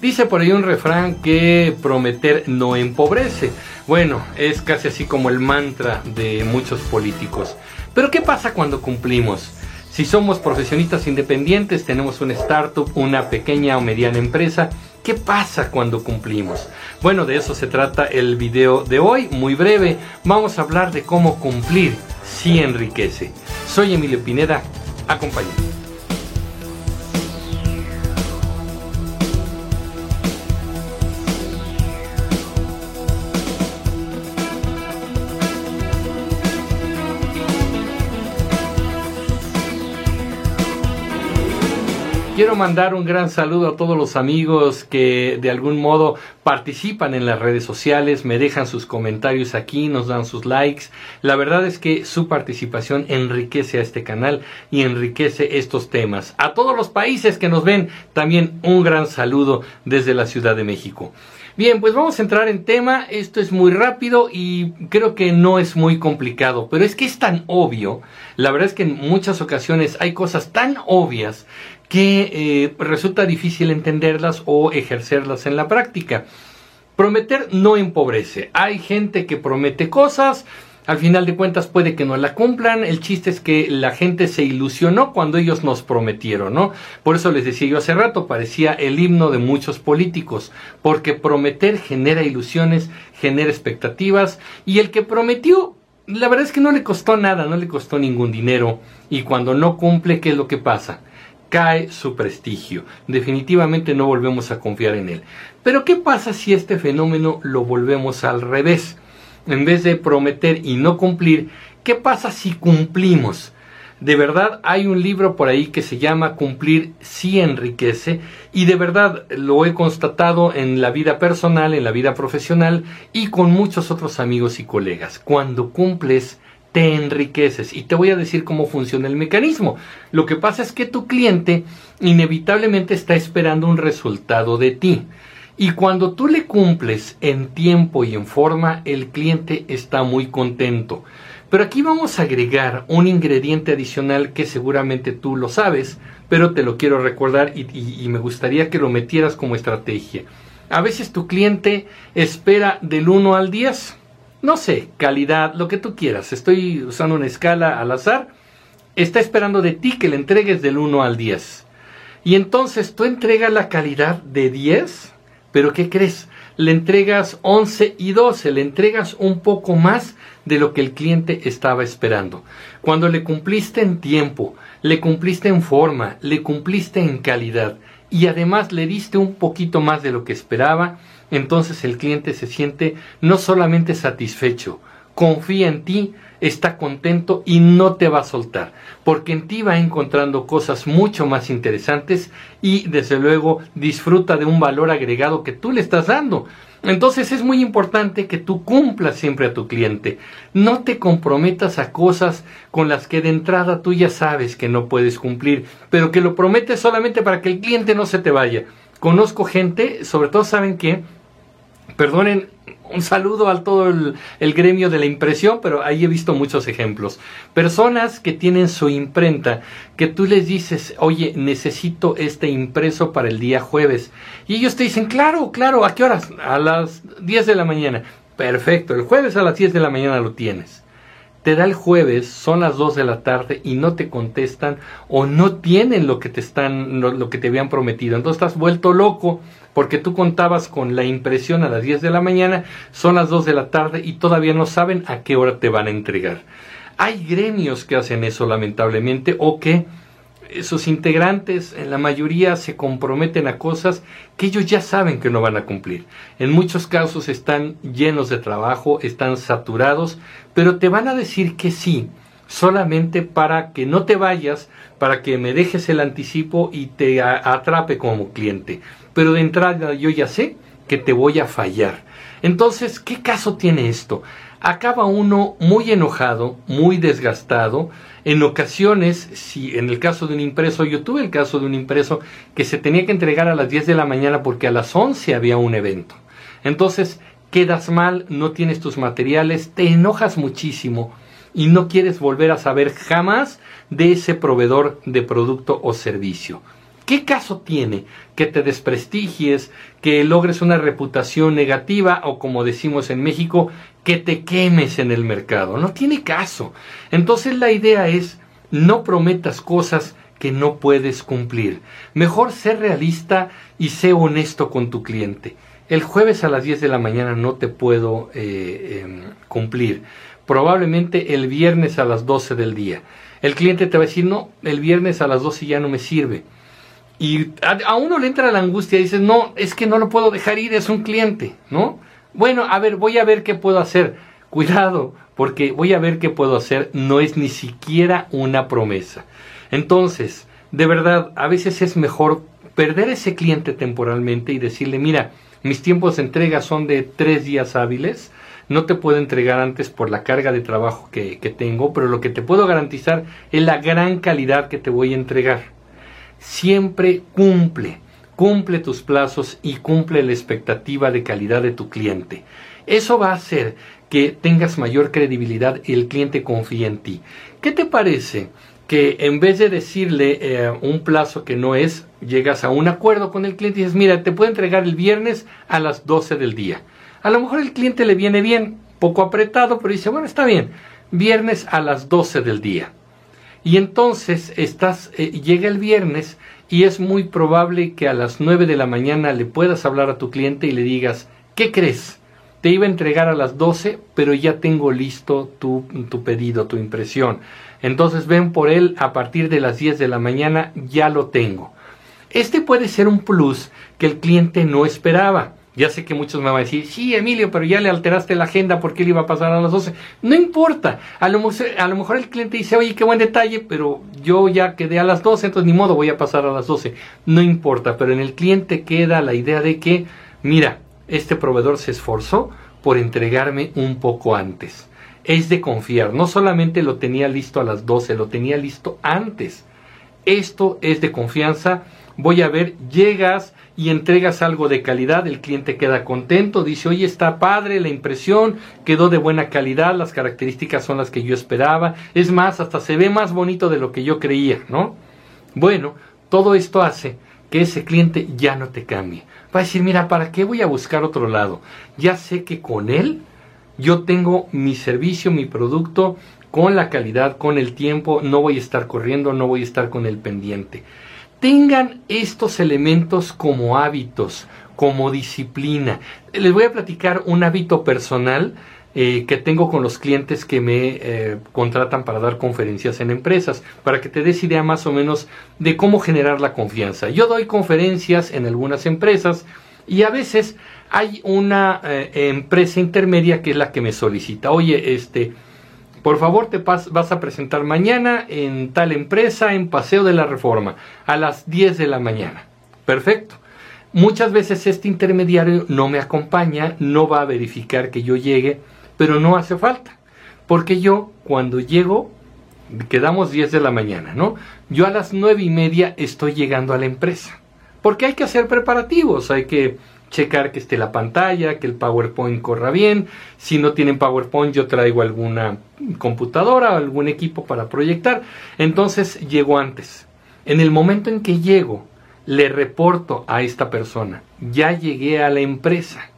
Dice por ahí un refrán que prometer no empobrece. Bueno, es casi así como el mantra de muchos políticos. Pero ¿qué pasa cuando cumplimos? Si somos profesionistas independientes, tenemos una startup, una pequeña o mediana empresa, ¿qué pasa cuando cumplimos? Bueno, de eso se trata el video de hoy, muy breve. Vamos a hablar de cómo cumplir si enriquece. Soy Emilio Pineda, acompáñenme. Quiero mandar un gran saludo a todos los amigos que de algún modo participan en las redes sociales, me dejan sus comentarios aquí, nos dan sus likes. La verdad es que su participación enriquece a este canal y enriquece estos temas. A todos los países que nos ven, también un gran saludo desde la Ciudad de México. Bien, pues vamos a entrar en tema. Esto es muy rápido y creo que no es muy complicado, pero es que es tan obvio. La verdad es que en muchas ocasiones hay cosas tan obvias que eh, resulta difícil entenderlas o ejercerlas en la práctica. Prometer no empobrece. Hay gente que promete cosas, al final de cuentas puede que no la cumplan. El chiste es que la gente se ilusionó cuando ellos nos prometieron, ¿no? Por eso les decía yo hace rato, parecía el himno de muchos políticos, porque prometer genera ilusiones, genera expectativas, y el que prometió, la verdad es que no le costó nada, no le costó ningún dinero, y cuando no cumple, ¿qué es lo que pasa? Cae su prestigio. Definitivamente no volvemos a confiar en él. Pero ¿qué pasa si este fenómeno lo volvemos al revés? En vez de prometer y no cumplir, ¿qué pasa si cumplimos? De verdad hay un libro por ahí que se llama Cumplir si enriquece y de verdad lo he constatado en la vida personal, en la vida profesional y con muchos otros amigos y colegas. Cuando cumples, te enriqueces. Y te voy a decir cómo funciona el mecanismo. Lo que pasa es que tu cliente inevitablemente está esperando un resultado de ti. Y cuando tú le cumples en tiempo y en forma, el cliente está muy contento. Pero aquí vamos a agregar un ingrediente adicional que seguramente tú lo sabes, pero te lo quiero recordar y, y me gustaría que lo metieras como estrategia. A veces tu cliente espera del 1 al 10 no sé, calidad, lo que tú quieras. Estoy usando una escala al azar. Está esperando de ti que le entregues del 1 al 10. Y entonces tú entregas la calidad de 10, pero ¿qué crees? Le entregas 11 y 12, le entregas un poco más de lo que el cliente estaba esperando. Cuando le cumpliste en tiempo, le cumpliste en forma, le cumpliste en calidad y además le diste un poquito más de lo que esperaba, entonces el cliente se siente no solamente satisfecho, confía en ti, está contento y no te va a soltar, porque en ti va encontrando cosas mucho más interesantes y desde luego disfruta de un valor agregado que tú le estás dando. Entonces es muy importante que tú cumplas siempre a tu cliente. No te comprometas a cosas con las que de entrada tú ya sabes que no puedes cumplir, pero que lo prometes solamente para que el cliente no se te vaya. Conozco gente, sobre todo saben que Perdonen, un saludo a todo el, gremio de la impresión, pero ahí he visto muchos ejemplos. Personas que tienen su imprenta, que tú les dices, oye, necesito este impreso para el día jueves. Y ellos te dicen, claro, claro, ¿a qué horas? A las 10 de la mañana. Perfecto, el jueves a las 10 de la mañana lo tienes te da el jueves, son las 2 de la tarde y no te contestan o no tienen lo que te están lo, que te habían prometido. Entonces estás vuelto loco porque tú contabas con la impresión a las 10 de la mañana, son las 2 de la tarde y todavía no saben a qué hora te van a entregar. Hay gremios que hacen eso lamentablemente o que sus integrantes en la mayoría se comprometen a cosas que ellos ya saben que no van a cumplir. En muchos casos están llenos de trabajo, están saturados, pero te van a decir que sí, solamente para que no te vayas, para que me dejes el anticipo y te atrape como cliente. Pero de entrada yo ya sé que te voy a fallar. Entonces, ¿qué caso tiene esto? Acaba uno muy enojado, muy desgastado, en ocasiones, si en el caso de un impreso, yo tuve el caso de un impreso que se tenía que entregar a las 10 de la mañana porque a las 11 había un evento. Entonces, quedas mal, no tienes tus materiales, te enojas muchísimo y no quieres volver a saber jamás de ese proveedor de producto o servicio. ¿Qué caso tiene que te desprestigies, que logres una reputación negativa o como decimos en México, que te quemes en el mercado? No tiene caso. Entonces la idea es no prometas cosas que no puedes cumplir. Mejor ser realista y sé honesto con tu cliente. El jueves a las 10 de la mañana no te puedo eh, em, cumplir. Probablemente el viernes a las 12 del día. El cliente te va a decir, no, el viernes a las 12 ya no me sirve. Y a, uno le entra la angustia y dices, no, es que no lo puedo dejar ir, es un cliente, ¿no? Bueno, a ver, voy a ver qué puedo hacer. Cuidado, porque voy a ver qué puedo hacer, no es ni siquiera una promesa. Entonces, de verdad, a veces es mejor perder ese cliente temporalmente y decirle, mira, mis tiempos de entrega son de tres días hábiles, no te puedo entregar antes por la carga de trabajo que, que tengo, pero lo que te puedo garantizar es la gran calidad que te voy a entregar siempre cumple, cumple tus plazos y cumple la expectativa de calidad de tu cliente. Eso va a hacer que tengas mayor credibilidad y el cliente confíe en ti. ¿Qué te parece que en vez de decirle eh, un plazo que no es, llegas a un acuerdo con el cliente y dices, mira, te puedo entregar el viernes a las 12 del día? A lo mejor el cliente le viene bien, poco apretado, pero dice, bueno, está bien, viernes a las 12 del día. Y entonces estás, eh, llega el viernes y es muy probable que a las 9 de la mañana le puedas hablar a tu cliente y le digas, ¿qué crees? Te iba a entregar a las 12, pero ya tengo listo tu, tu pedido, tu impresión. Entonces ven por él a partir de las 10 de la mañana, ya lo tengo. Este puede ser un plus que el cliente no esperaba. Ya sé que muchos me van a decir, sí, Emilio, pero ya le alteraste la agenda porque él iba a pasar a las 12. No importa. A lo, a lo mejor el cliente dice, oye, qué buen detalle, pero yo ya quedé a las 12, entonces ni modo voy a pasar a las 12. No importa, pero en el cliente queda la idea de que, mira, este proveedor se esforzó por entregarme un poco antes. Es de confiar. No solamente lo tenía listo a las 12, lo tenía listo antes. Esto es de confianza. Voy a ver, llegas y entregas algo de calidad, el cliente queda contento, dice, oye, está padre la impresión, quedó de buena calidad, las características son las que yo esperaba, es más, hasta se ve más bonito de lo que yo creía, ¿no? Bueno, todo esto hace que ese cliente ya no te cambie. Va a decir, mira, ¿para qué voy a buscar otro lado? Ya sé que con él yo tengo mi servicio, mi producto, con la calidad, con el tiempo, no voy a estar corriendo, no voy a estar con el pendiente tengan estos elementos como hábitos, como disciplina. Les voy a platicar un hábito personal eh, que tengo con los clientes que me eh, contratan para dar conferencias en empresas, para que te des idea más o menos de cómo generar la confianza. Yo doy conferencias en algunas empresas y a veces hay una eh, empresa intermedia que es la que me solicita, oye, este, por favor, te vas a presentar mañana en tal empresa en Paseo de la Reforma a las 10 de la mañana. Perfecto. Muchas veces este intermediario no me acompaña, no va a verificar que yo llegue, pero no hace falta. Porque yo, cuando llego, quedamos 10 de la mañana, ¿no? Yo a las nueve y media estoy llegando a la empresa. Porque hay que hacer preparativos, hay que checar que esté la pantalla, que el PowerPoint corra bien. Si no tienen PowerPoint, yo traigo alguna computadora algún equipo para proyectar. Entonces llego antes. En el momento en que llego, le reporto a esta persona, ya llegué a la empresa.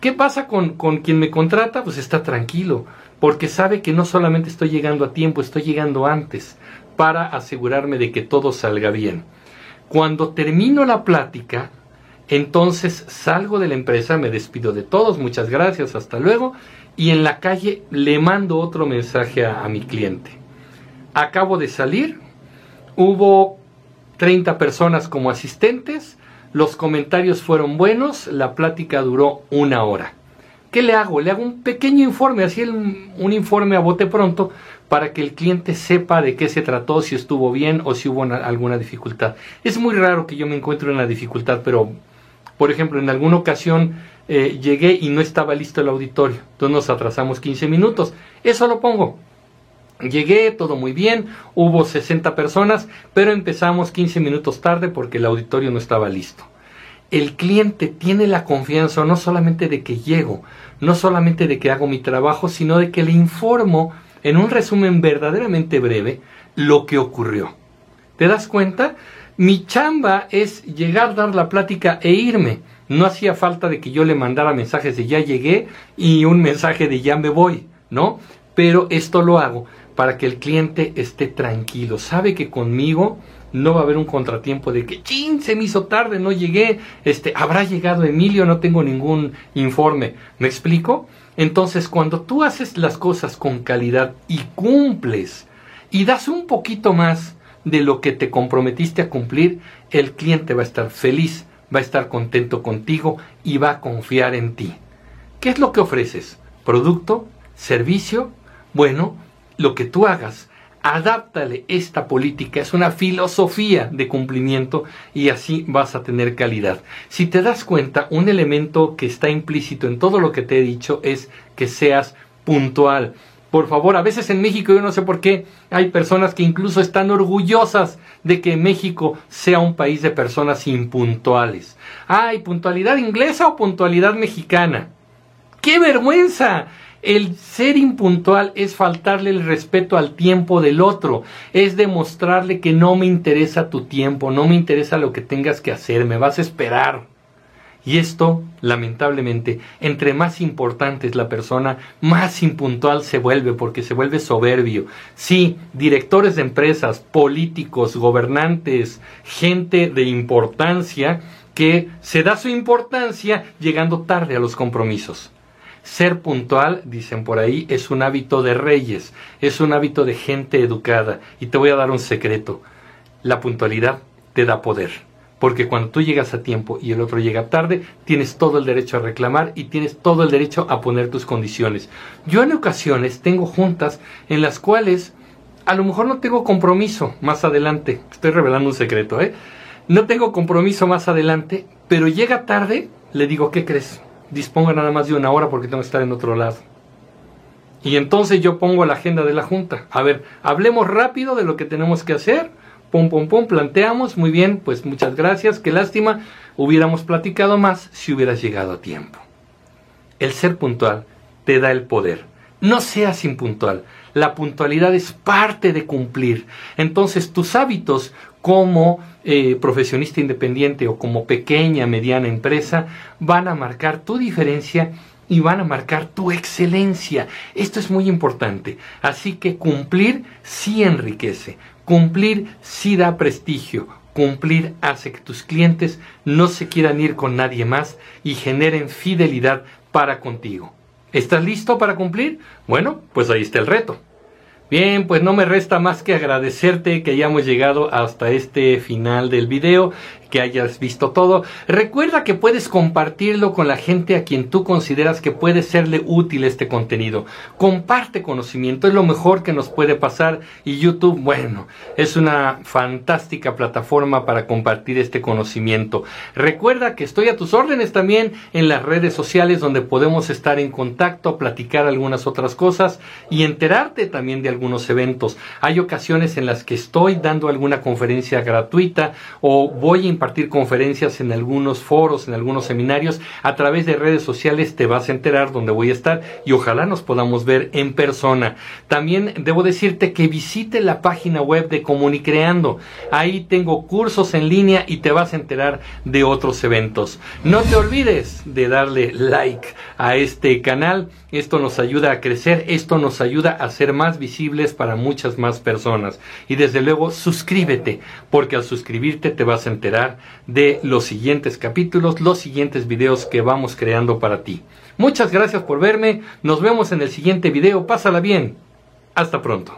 ¿Qué pasa con, con quien me contrata? Pues está tranquilo, porque sabe que no solamente estoy llegando a tiempo, estoy llegando antes, para asegurarme de que todo salga bien. Cuando termino la plática, entonces salgo de la empresa, me despido de todos, muchas gracias, hasta luego, y en la calle le mando otro mensaje a, mi cliente. Acabo de salir, hubo 30 personas como asistentes, los comentarios fueron buenos, la plática duró una hora. ¿Qué le hago? Le hago un pequeño informe, así un informe a bote pronto, para que el cliente sepa de qué se trató, si estuvo bien o si hubo alguna dificultad. Es muy raro que yo me encuentre en la dificultad, pero por ejemplo, en alguna ocasión eh, llegué y no estaba listo el auditorio, entonces nos atrasamos 15 minutos. Eso lo pongo. Llegué, todo muy bien, hubo 60 personas, pero empezamos 15 minutos tarde porque el auditorio no estaba listo. El cliente tiene la confianza no solamente de que llego, no solamente de que hago mi trabajo, sino de que le informo en un resumen verdaderamente breve lo que ocurrió. ¿Te das cuenta? Mi chamba es llegar, dar la plática e irme. No hacía falta de que yo le mandara mensajes de ya llegué y un mensaje de ya me voy, ¿no? Pero esto lo hago para que el cliente esté tranquilo. Sabe que conmigo no va a haber un contratiempo de que, chin, se me hizo tarde, no llegué, este, habrá llegado Emilio, no tengo ningún informe. ¿Me explico? Entonces, cuando tú haces las cosas con calidad y cumples y das un poquito más de lo que te comprometiste a cumplir, el cliente va a estar feliz, va a estar contento contigo y va a confiar en ti. ¿Qué es lo que ofreces? ¿Producto? ¿Servicio? Bueno, lo que tú hagas adáptale esta política, es una filosofía de cumplimiento y así vas a tener calidad. Si te das cuenta, un elemento que está implícito en todo lo que te he dicho es que seas puntual. Por favor, a veces en México yo no sé por qué hay personas que incluso están orgullosas de que México sea un país de personas impuntuales. ¿Hay puntualidad inglesa o puntualidad mexicana? ¡Qué vergüenza! El ser impuntual es faltarle el respeto al tiempo del otro, es demostrarle que no me interesa tu tiempo, no me interesa lo que tengas que hacer, me vas a esperar. Y esto, lamentablemente, entre más importante es la persona, más impuntual se vuelve porque se vuelve soberbio. Sí, directores de empresas, políticos, gobernantes, gente de importancia que se da su importancia llegando tarde a los compromisos. Ser puntual, dicen por ahí, es un hábito de reyes, es un hábito de gente educada. Y te voy a dar un secreto. La puntualidad te da poder. Porque cuando tú llegas a tiempo y el otro llega tarde, tienes todo el derecho a reclamar y tienes todo el derecho a poner tus condiciones. Yo en ocasiones tengo juntas en las cuales a lo mejor no tengo compromiso más adelante. Estoy revelando un secreto, ¿eh? No tengo compromiso más adelante, pero llega tarde, le digo, ¿qué crees? disponga nada más de una hora porque tengo que estar en otro lado. Y entonces yo pongo la agenda de la Junta. A ver, hablemos rápido de lo que tenemos que hacer. Pum, pum, planteamos. Muy bien, pues muchas gracias. Qué lástima. Hubiéramos platicado más si hubieras llegado a tiempo. El ser puntual te da el poder. No seas impuntual. La puntualidad es parte de cumplir. Entonces tus hábitos como eh, profesionista independiente o como pequeña, mediana empresa van a marcar tu diferencia y van a marcar tu excelencia. Esto es muy importante. Así que cumplir sí enriquece. Cumplir sí da prestigio. Cumplir hace que tus clientes no se quieran ir con nadie más y generen fidelidad para contigo. ¿Estás listo para cumplir? Bueno, pues ahí está el reto. Bien, pues no me resta más que agradecerte que hayamos llegado hasta este final del video que hayas visto todo. Recuerda que puedes compartirlo con la gente a quien tú consideras que puede serle útil este contenido. Comparte conocimiento, es lo mejor que nos puede pasar y YouTube, bueno, es una fantástica plataforma para compartir este conocimiento. Recuerda que estoy a tus órdenes también en las redes sociales donde podemos estar en contacto, platicar algunas otras cosas y enterarte también de algunos eventos. Hay ocasiones en las que estoy dando alguna conferencia gratuita o voy a impartir conferencias en algunos foros, en algunos seminarios. A través de redes sociales te vas a enterar dónde voy a estar y ojalá nos podamos ver en persona. También debo decirte que visite la página web de Comunicreando. Ahí tengo cursos en línea y te vas a enterar de otros eventos. No te olvides de darle like a este canal. Esto nos ayuda a crecer, esto nos ayuda a ser más visibles para muchas más personas. Y desde luego suscríbete, porque al suscribirte te vas a enterar de los siguientes capítulos, los siguientes videos que vamos creando para ti. Muchas gracias por verme, nos vemos en el siguiente video, pásala bien, hasta pronto.